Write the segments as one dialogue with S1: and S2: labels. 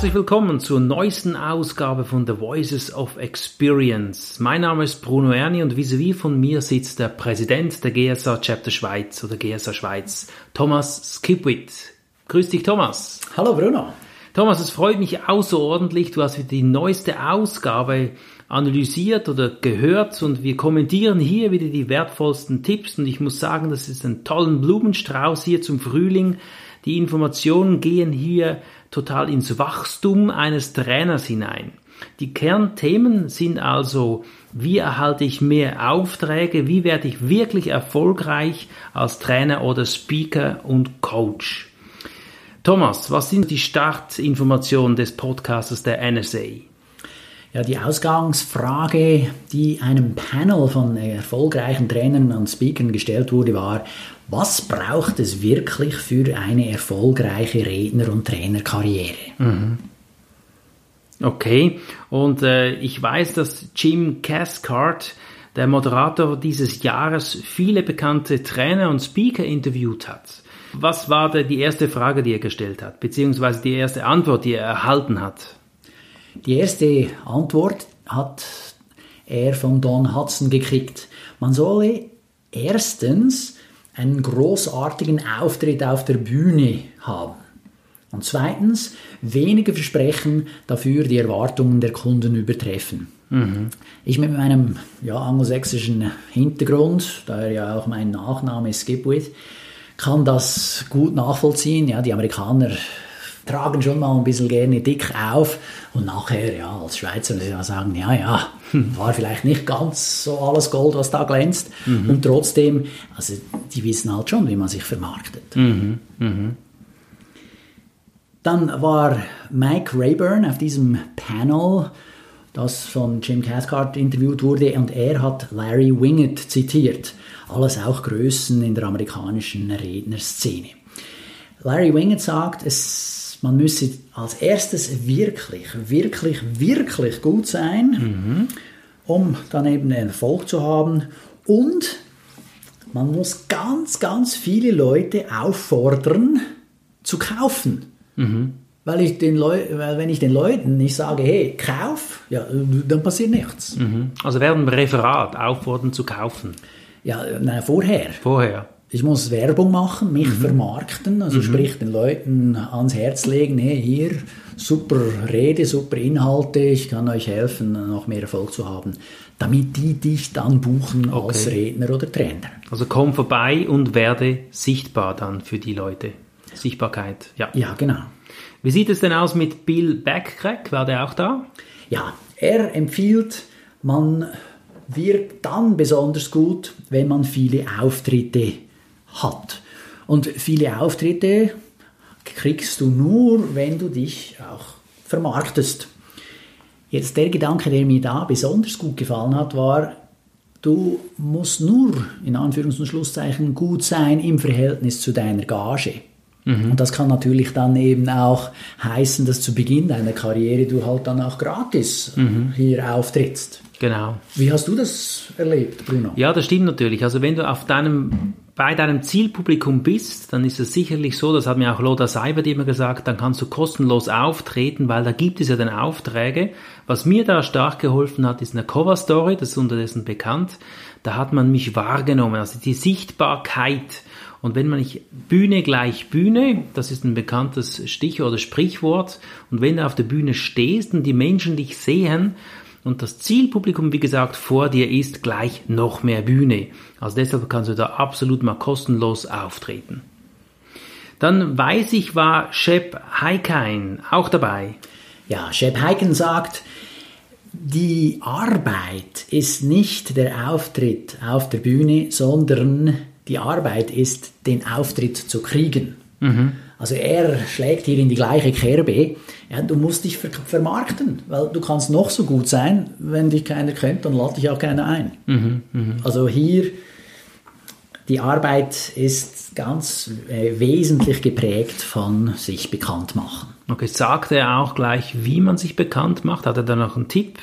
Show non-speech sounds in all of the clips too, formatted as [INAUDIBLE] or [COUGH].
S1: Herzlich willkommen zur neuesten Ausgabe von The Voices of Experience. Mein Name ist Bruno Erni und vis-à-vis von mir sitzt der Präsident der GSA Chapter Schweiz oder GSA Schweiz, Thomas Skipwith. Grüß dich, Thomas.
S2: Hallo, Bruno.
S1: Thomas, es freut mich außerordentlich. Du hast wieder die neueste Ausgabe analysiert oder gehört und wir kommentieren hier wieder die wertvollsten Tipps und ich muss sagen, das ist ein tollen Blumenstrauß hier zum Frühling. Die Informationen gehen hier total ins Wachstum eines Trainers hinein. Die Kernthemen sind also, wie erhalte ich mehr Aufträge, wie werde ich wirklich erfolgreich als Trainer oder Speaker und Coach. Thomas, was sind die Startinformationen des Podcastes der NSA?
S2: Ja, die Ausgangsfrage, die einem Panel von erfolgreichen Trainern und Speakern gestellt wurde, war, was braucht es wirklich für eine erfolgreiche Redner- und Trainerkarriere?
S1: Mhm. Okay, und äh, ich weiß, dass Jim Cathcart, der Moderator dieses Jahres, viele bekannte Trainer und Speaker interviewt hat. Was war die erste Frage, die er gestellt hat, beziehungsweise die erste Antwort, die er erhalten hat?
S2: Die erste Antwort hat er von Don Hudson gekriegt. Man solle erstens einen großartigen Auftritt auf der Bühne haben. Und zweitens, wenige Versprechen, dafür die Erwartungen der Kunden übertreffen. Mhm. Ich mit meinem ja, angelsächsischen Hintergrund, daher ja auch mein Nachname ist Skipwith, kann das gut nachvollziehen. Ja, die Amerikaner tragen schon mal ein bisschen gerne dick auf und nachher, ja, als Schweizer muss ich ja sagen, ja, ja, [LAUGHS] war vielleicht nicht ganz so alles Gold, was da glänzt mhm. und trotzdem, also die wissen halt schon, wie man sich vermarktet. Mhm. Mhm. Dann war Mike Rayburn auf diesem Panel, das von Jim Cathcart interviewt wurde, und er hat Larry Wingett zitiert. Alles auch Größen in der amerikanischen Rednerszene. Larry Wingett sagt, es, man müsse als erstes wirklich, wirklich, wirklich gut sein, mhm. um dann eben Erfolg zu haben. Und man muss ganz, ganz viele Leute auffordern, zu kaufen. Mhm. Weil, ich den Leu weil wenn ich den Leuten nicht sage, hey, kauf, ja, dann passiert nichts.
S1: Mhm. Also während dem Referat auffordern zu kaufen.
S2: Ja, nein, vorher.
S1: Vorher.
S2: Ich muss Werbung machen, mich mhm. vermarkten, also mhm. sprich den Leuten ans Herz legen, hey, hier, super Rede, super Inhalte, ich kann euch helfen, noch mehr Erfolg zu haben, damit die dich dann buchen okay. als Redner oder Trainer.
S1: Also komm vorbei und werde sichtbar dann für die Leute. Sichtbarkeit, ja.
S2: Ja, genau.
S1: Wie sieht es denn aus mit Bill Backcrack? War der auch da?
S2: Ja, er empfiehlt, man wirkt dann besonders gut, wenn man viele Auftritte hat. Und viele Auftritte kriegst du nur, wenn du dich auch vermarktest. Jetzt der Gedanke, der mir da besonders gut gefallen hat, war, du musst nur in Anführungs- und Schlusszeichen gut sein im Verhältnis zu deiner Gage. Mhm. Und das kann natürlich dann eben auch heißen, dass zu Beginn deiner Karriere du halt dann auch gratis mhm. hier auftrittst.
S1: Genau.
S2: Wie hast du das erlebt, Bruno?
S1: Ja, das stimmt natürlich. Also wenn du auf deinem, bei deinem Zielpublikum bist, dann ist es sicherlich so, das hat mir auch Loda Seibert immer gesagt, dann kannst du kostenlos auftreten, weil da gibt es ja dann Aufträge. Was mir da stark geholfen hat, ist eine Cover Story, das ist unterdessen bekannt. Da hat man mich wahrgenommen, also die Sichtbarkeit und wenn man nicht Bühne gleich Bühne, das ist ein bekanntes Stich oder Sprichwort, und wenn du auf der Bühne stehst und die Menschen dich sehen und das Zielpublikum, wie gesagt, vor dir ist, gleich noch mehr Bühne. Also deshalb kannst du da absolut mal kostenlos auftreten. Dann weiß ich, war Shep Heikein auch dabei.
S2: Ja, Shep Heiken sagt, die Arbeit ist nicht der Auftritt auf der Bühne, sondern die Arbeit ist, den Auftritt zu kriegen. Mhm. Also er schlägt hier in die gleiche Kerbe. Ja, du musst dich ver vermarkten, weil du kannst noch so gut sein, wenn dich keiner kennt, dann lädt dich auch keiner ein. Mhm, mh. Also hier, die Arbeit ist ganz äh, wesentlich geprägt von sich bekannt machen.
S1: Okay, sagt er auch gleich, wie man sich bekannt macht? Hat er da noch einen Tipp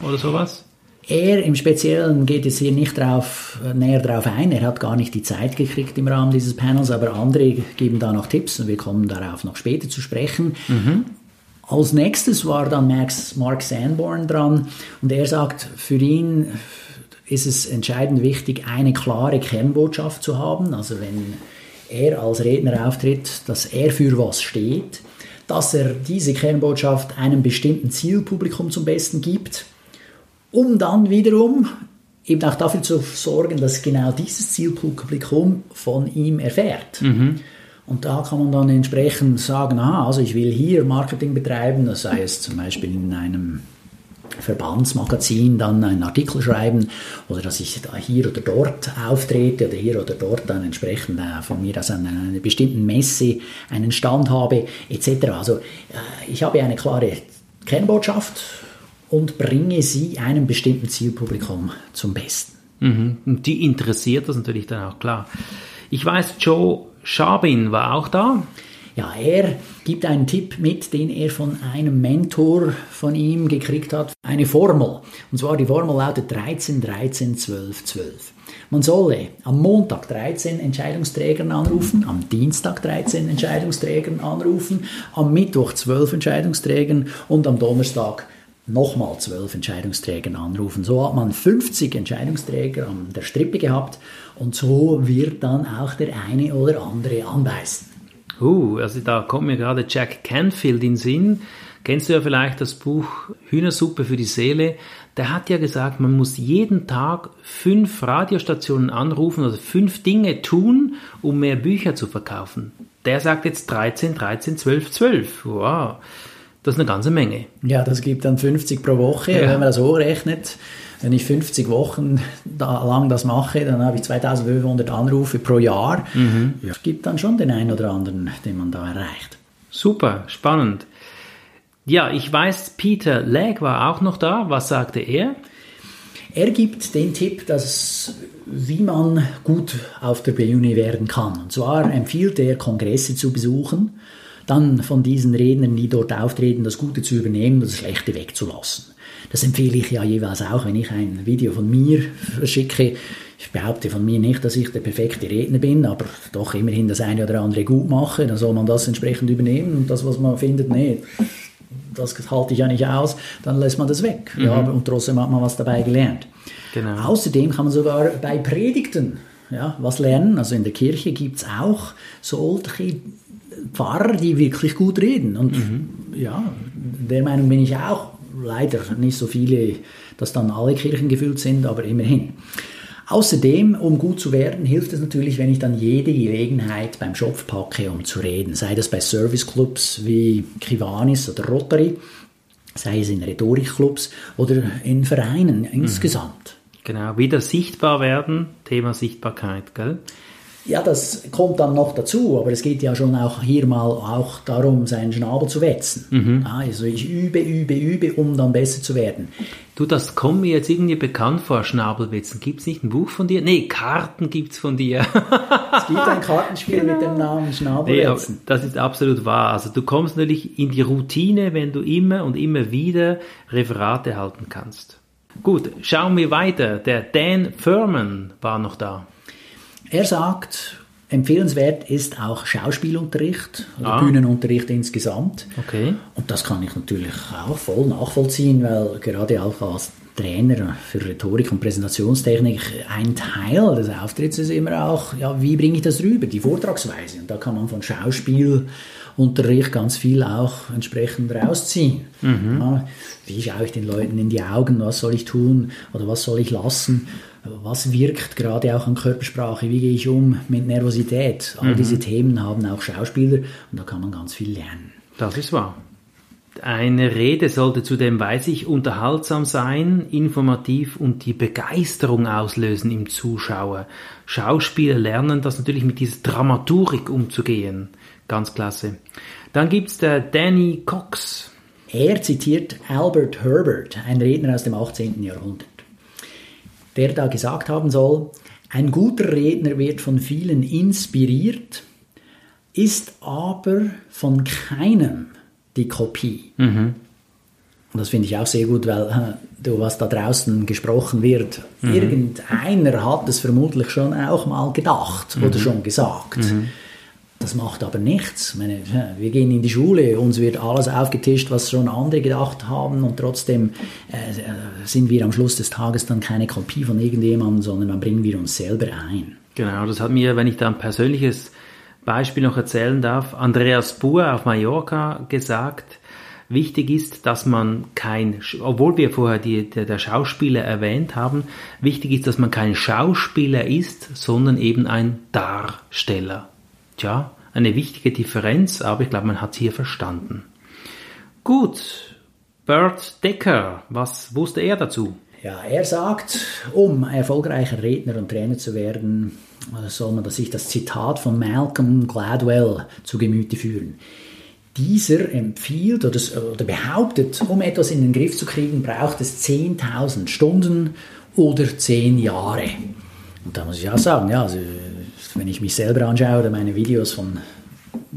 S1: oder sowas?
S2: Er im Speziellen geht jetzt hier nicht drauf, näher drauf ein. Er hat gar nicht die Zeit gekriegt im Rahmen dieses Panels, aber andere geben da noch Tipps und wir kommen darauf noch später zu sprechen. Mhm. Als nächstes war dann Max, Mark Sanborn dran und er sagt, für ihn ist es entscheidend wichtig, eine klare Kernbotschaft zu haben. Also wenn er als Redner auftritt, dass er für was steht, dass er diese Kernbotschaft einem bestimmten Zielpublikum zum Besten gibt, um dann wiederum eben auch dafür zu sorgen, dass genau dieses Zielpublikum von ihm erfährt. Mhm. Und da kann man dann entsprechend sagen, aha, also ich will hier Marketing betreiben, das sei es zum Beispiel in einem Verbandsmagazin dann einen Artikel schreiben oder dass ich da hier oder dort auftrete oder hier oder dort dann entsprechend äh, von mir aus an einer bestimmten Messe einen Stand habe etc. Also äh, ich habe eine klare Kernbotschaft und bringe sie einem bestimmten Zielpublikum zum Besten.
S1: Mhm. Und die interessiert das natürlich dann auch klar. Ich weiß, Joe Schabin war auch da.
S2: Ja, er gibt einen Tipp mit, den er von einem Mentor von ihm gekriegt hat. Eine Formel. Und zwar die Formel lautet 13, 13, 12, 12. Man solle am Montag 13 Entscheidungsträgern anrufen, am Dienstag 13 Entscheidungsträgern anrufen, am Mittwoch 12 Entscheidungsträgern und am Donnerstag nochmal 12 Entscheidungsträgern anrufen. So hat man 50 Entscheidungsträger an der Strippe gehabt und so wird dann auch der eine oder andere anbeißen.
S1: Uh, also da kommt mir gerade Jack Canfield in Sinn. Kennst du ja vielleicht das Buch Hühnersuppe für die Seele? Der hat ja gesagt, man muss jeden Tag fünf Radiostationen anrufen, also fünf Dinge tun, um mehr Bücher zu verkaufen. Der sagt jetzt 13, 13, 12, 12. Wow, das ist eine ganze Menge.
S2: Ja, das gibt dann 50 pro Woche, ja. wenn man das hochrechnet. Wenn ich 50 Wochen [LAUGHS] da lang das mache, dann habe ich 2500 Anrufe pro Jahr. Mhm. Es gibt dann schon den einen oder anderen, den man da erreicht.
S1: Super, spannend. Ja, ich weiß, Peter Legg war auch noch da. Was sagte er?
S2: Er gibt den Tipp, dass wie man gut auf der Bühne werden kann. Und zwar empfiehlt er, Kongresse zu besuchen, dann von diesen Rednern, die dort auftreten, das Gute zu übernehmen und das Schlechte wegzulassen. Das empfehle ich ja jeweils auch, wenn ich ein Video von mir verschicke. Ich behaupte von mir nicht, dass ich der perfekte Redner bin, aber doch immerhin das eine oder andere gut mache. Dann soll man das entsprechend übernehmen und das, was man findet, nee, das halte ich ja nicht aus, dann lässt man das weg. Mhm. Ja, und trotzdem hat man was dabei gelernt. Genau. Außerdem kann man sogar bei Predigten ja, was lernen. Also in der Kirche gibt es auch solche Pfarrer, die wirklich gut reden. Und mhm. ja, der Meinung bin ich auch leider nicht so viele, dass dann alle Kirchen gefüllt sind, aber immerhin. Außerdem, um gut zu werden, hilft es natürlich, wenn ich dann jede Gelegenheit beim Schopf packe, um zu reden. Sei das bei Serviceclubs wie Kivanis oder Rotary, sei es in Rhetorikclubs oder in Vereinen insgesamt.
S1: Genau, wieder sichtbar werden, Thema Sichtbarkeit, gell?
S2: Ja, das kommt dann noch dazu, aber es geht ja schon auch hier mal auch darum, seinen Schnabel zu wetzen. Mhm. Also ich übe, übe, übe, um dann besser zu werden.
S1: Du, das kommt mir jetzt irgendwie bekannt vor, Schnabelwetzen. Gibt es nicht ein Buch von dir? Nee, Karten gibt es von dir.
S2: es gibt ein Kartenspiel genau. mit dem Namen Schnabelwetzen.
S1: Nee, das ist absolut wahr. Also du kommst natürlich in die Routine, wenn du immer und immer wieder Referate halten kannst. Gut, schauen wir weiter. Der Dan Furman war noch da.
S2: Er sagt, empfehlenswert ist auch Schauspielunterricht oder ah. Bühnenunterricht insgesamt.
S1: Okay.
S2: Und das kann ich natürlich auch voll nachvollziehen, weil gerade auch als Trainer für Rhetorik und Präsentationstechnik ein Teil des Auftritts ist immer auch, ja, wie bringe ich das rüber, die Vortragsweise. Und da kann man von Schauspielunterricht ganz viel auch entsprechend rausziehen. Mhm. Ja, wie schaue ich den Leuten in die Augen, was soll ich tun oder was soll ich lassen? was wirkt gerade auch an Körpersprache, wie gehe ich um mit Nervosität. All mhm. diese Themen haben auch Schauspieler und da kann man ganz viel lernen.
S1: Das ist wahr. Eine Rede sollte zudem, weiß ich, unterhaltsam sein, informativ und die Begeisterung auslösen im Zuschauer. Schauspieler lernen das natürlich mit dieser Dramaturik umzugehen. Ganz klasse. Dann gibt es der Danny Cox.
S2: Er zitiert Albert Herbert, ein Redner aus dem 18. Jahrhundert der da gesagt haben soll, ein guter Redner wird von vielen inspiriert, ist aber von keinem die Kopie. Mhm. und das finde ich auch sehr gut, weil äh, du, was da draußen gesprochen wird, mhm. irgendeiner hat es vermutlich schon auch mal gedacht mhm. oder schon gesagt. Mhm. Das macht aber nichts. Meine, wir gehen in die Schule, uns wird alles aufgetischt, was schon andere gedacht haben und trotzdem äh, sind wir am Schluss des Tages dann keine Kopie von irgendjemandem, sondern dann bringen wir uns selber ein.
S1: Genau, das hat mir, wenn ich da ein persönliches Beispiel noch erzählen darf, Andreas Buhr auf Mallorca gesagt, wichtig ist, dass man kein, obwohl wir vorher die, der, der Schauspieler erwähnt haben, wichtig ist, dass man kein Schauspieler ist, sondern eben ein Darsteller. Tja, eine wichtige Differenz, aber ich glaube, man hat es hier verstanden. Gut, Bert Decker, was wusste er dazu?
S2: Ja, er sagt, um erfolgreicher Redner und Trainer zu werden, soll man sich das Zitat von Malcolm Gladwell zu Gemüte führen. Dieser empfiehlt oder, oder behauptet, um etwas in den Griff zu kriegen, braucht es 10.000 Stunden oder 10 Jahre. Und da muss ich auch sagen, ja, also wenn ich mich selber anschaue oder meine Videos von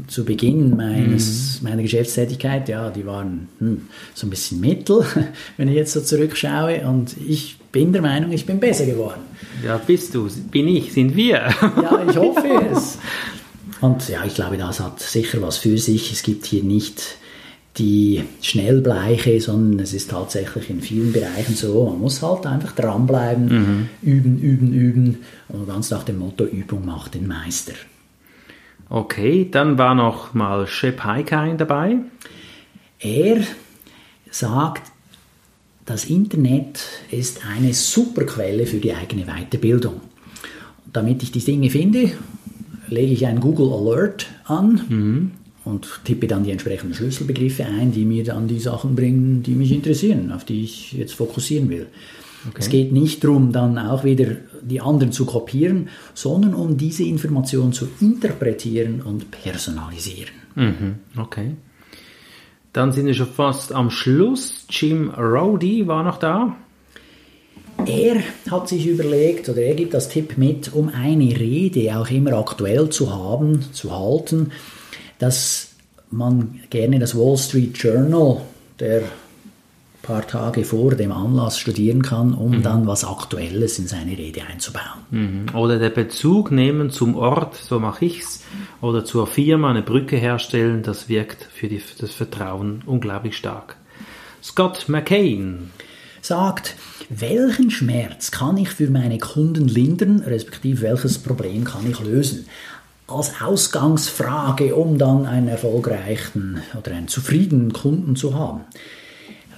S2: zu Beginn meines, mhm. meiner Geschäftstätigkeit, ja, die waren hm, so ein bisschen mittel, [LAUGHS] wenn ich jetzt so zurückschaue. Und ich bin der Meinung, ich bin besser geworden.
S1: Ja, bist du, bin ich, sind wir.
S2: ja, ich hoffe [LAUGHS] es. Und ja, ich glaube, das hat sicher was für sich. Es gibt hier nicht die Schnellbleiche, sondern es ist tatsächlich in vielen Bereichen so, man muss halt einfach dranbleiben, mhm. üben, üben, üben und ganz nach dem Motto, Übung macht den Meister.
S1: Okay, dann war noch mal Shep Heikein dabei.
S2: Er sagt, das Internet ist eine super Quelle für die eigene Weiterbildung. Damit ich die Dinge finde, lege ich ein Google Alert an mhm. Und tippe dann die entsprechenden Schlüsselbegriffe ein, die mir dann die Sachen bringen, die mich interessieren, auf die ich jetzt fokussieren will. Okay. Es geht nicht darum, dann auch wieder die anderen zu kopieren, sondern um diese Information zu interpretieren und personalisieren.
S1: Mhm. Okay. Dann sind wir schon fast am Schluss. Jim Rowdy war noch da.
S2: Er hat sich überlegt, oder er gibt das Tipp mit, um eine Rede auch immer aktuell zu haben, zu halten, dass man gerne das Wall Street Journal der paar Tage vor dem Anlass studieren kann, um mhm. dann was Aktuelles in seine Rede einzubauen.
S1: Mhm. Oder der Bezug nehmen zum Ort, so mache ich's, oder zur Firma eine Brücke herstellen, das wirkt für, die, für das Vertrauen unglaublich stark. Scott McCain
S2: sagt, welchen Schmerz kann ich für meine Kunden lindern, respektive welches Problem kann ich lösen? Als Ausgangsfrage, um dann einen erfolgreichen oder einen zufriedenen Kunden zu haben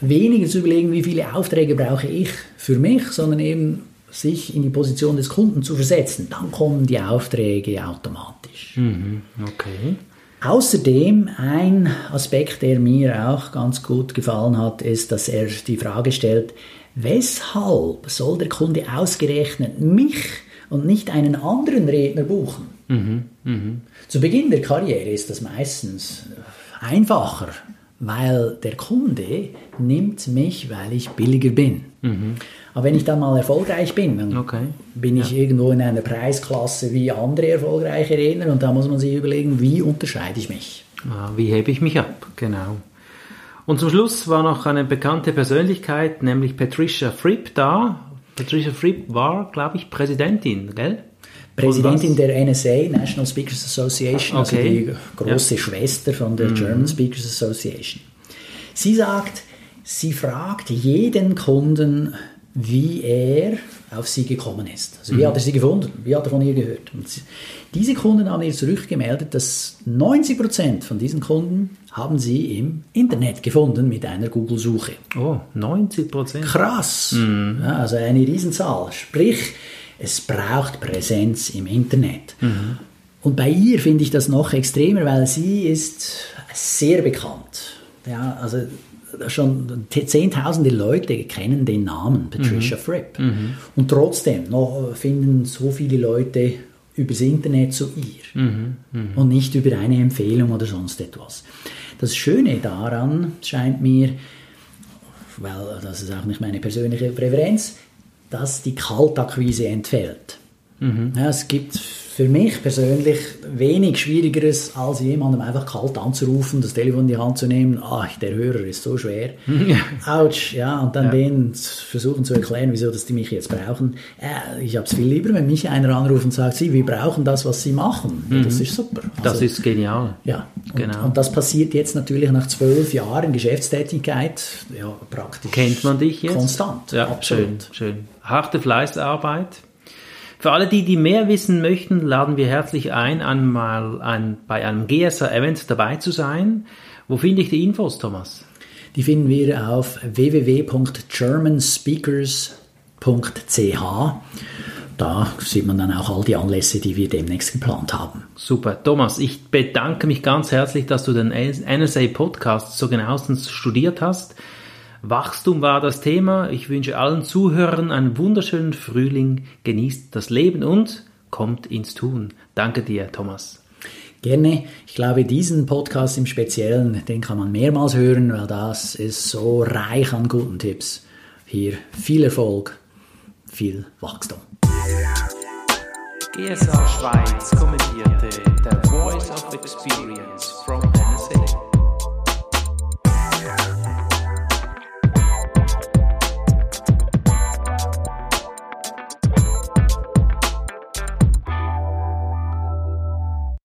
S2: weniger zu überlegen, wie viele Aufträge brauche ich für mich, sondern eben sich in die Position des Kunden zu versetzen. Dann kommen die Aufträge automatisch.
S1: Mhm, okay.
S2: Außerdem ein Aspekt, der mir auch ganz gut gefallen hat, ist, dass er die Frage stellt, weshalb soll der Kunde ausgerechnet mich und nicht einen anderen Redner buchen? Mhm, mh. Zu Beginn der Karriere ist das meistens einfacher, weil der Kunde nimmt mich, weil ich billiger bin. Mhm. Aber wenn ich dann mal erfolgreich bin, dann okay. bin ich ja. irgendwo in einer Preisklasse wie andere erfolgreiche Redner und da muss man sich überlegen, wie unterscheide ich mich.
S1: Ah, wie hebe ich mich ab, genau. Und zum Schluss war noch eine bekannte Persönlichkeit, nämlich Patricia Fripp da. Patricia Fripp war, glaube ich, Präsidentin, gell?
S2: Präsidentin der NSA, National Speakers Association, also okay. also die große ja. Schwester von der mhm. German Speakers Association. Sie sagt, sie fragt jeden Kunden, wie er auf sie gekommen ist. Also wie mhm. hat er sie gefunden? Wie hat er von ihr gehört? Und diese Kunden haben ihr zurückgemeldet, dass 90% von diesen Kunden haben sie im Internet gefunden mit einer Google-Suche.
S1: Oh, 90%?
S2: Krass! Mhm. Ja, also eine Riesenzahl. Sprich, es braucht Präsenz im Internet. Mhm. Und bei ihr finde ich das noch extremer, weil sie ist sehr bekannt. Ja, also schon zehntausende Leute kennen den Namen Patricia mhm. Fripp. Mhm. Und trotzdem noch finden so viele Leute übers Internet zu ihr mhm. mhm. und nicht über eine Empfehlung oder sonst etwas. Das Schöne daran scheint mir, weil das ist auch nicht meine persönliche Präferenz, dass die Kaltakquise entfällt. Mhm. Ja, es gibt für mich persönlich wenig Schwierigeres, als jemandem einfach kalt anzurufen, das Telefon in die Hand zu nehmen. Ach, der Hörer ist so schwer. Autsch, ja, und dann ja. denen versuchen zu erklären, wieso dass die mich jetzt brauchen. Äh, ich habe es viel lieber, wenn mich einer anruft und sagt, sie, wir brauchen das, was sie machen. Mhm. Das ist super.
S1: Also, das ist genial.
S2: Ja, und, genau. und das passiert jetzt natürlich nach zwölf Jahren Geschäftstätigkeit, ja, praktisch.
S1: Kennt man dich jetzt?
S2: Konstant,
S1: ja, absolut. Schön, schön. Harte Fleißarbeit. Für alle die, die mehr wissen möchten, laden wir herzlich ein, einmal ein, bei einem GSA-Event dabei zu sein. Wo finde ich die Infos, Thomas?
S2: Die finden wir auf www.germanspeakers.ch. Da sieht man dann auch all die Anlässe, die wir demnächst geplant haben.
S1: Super. Thomas, ich bedanke mich ganz herzlich, dass du den NSA Podcast so genauestens studiert hast. Wachstum war das Thema. Ich wünsche allen Zuhörern einen wunderschönen Frühling. Genießt das Leben und kommt ins Tun. Danke dir, Thomas.
S2: Gerne. Ich glaube, diesen Podcast im Speziellen, den kann man mehrmals hören, weil das ist so reich an guten Tipps. Hier viel Erfolg, viel Wachstum.
S1: GSA Schweiz kommentierte The Voice of Experience from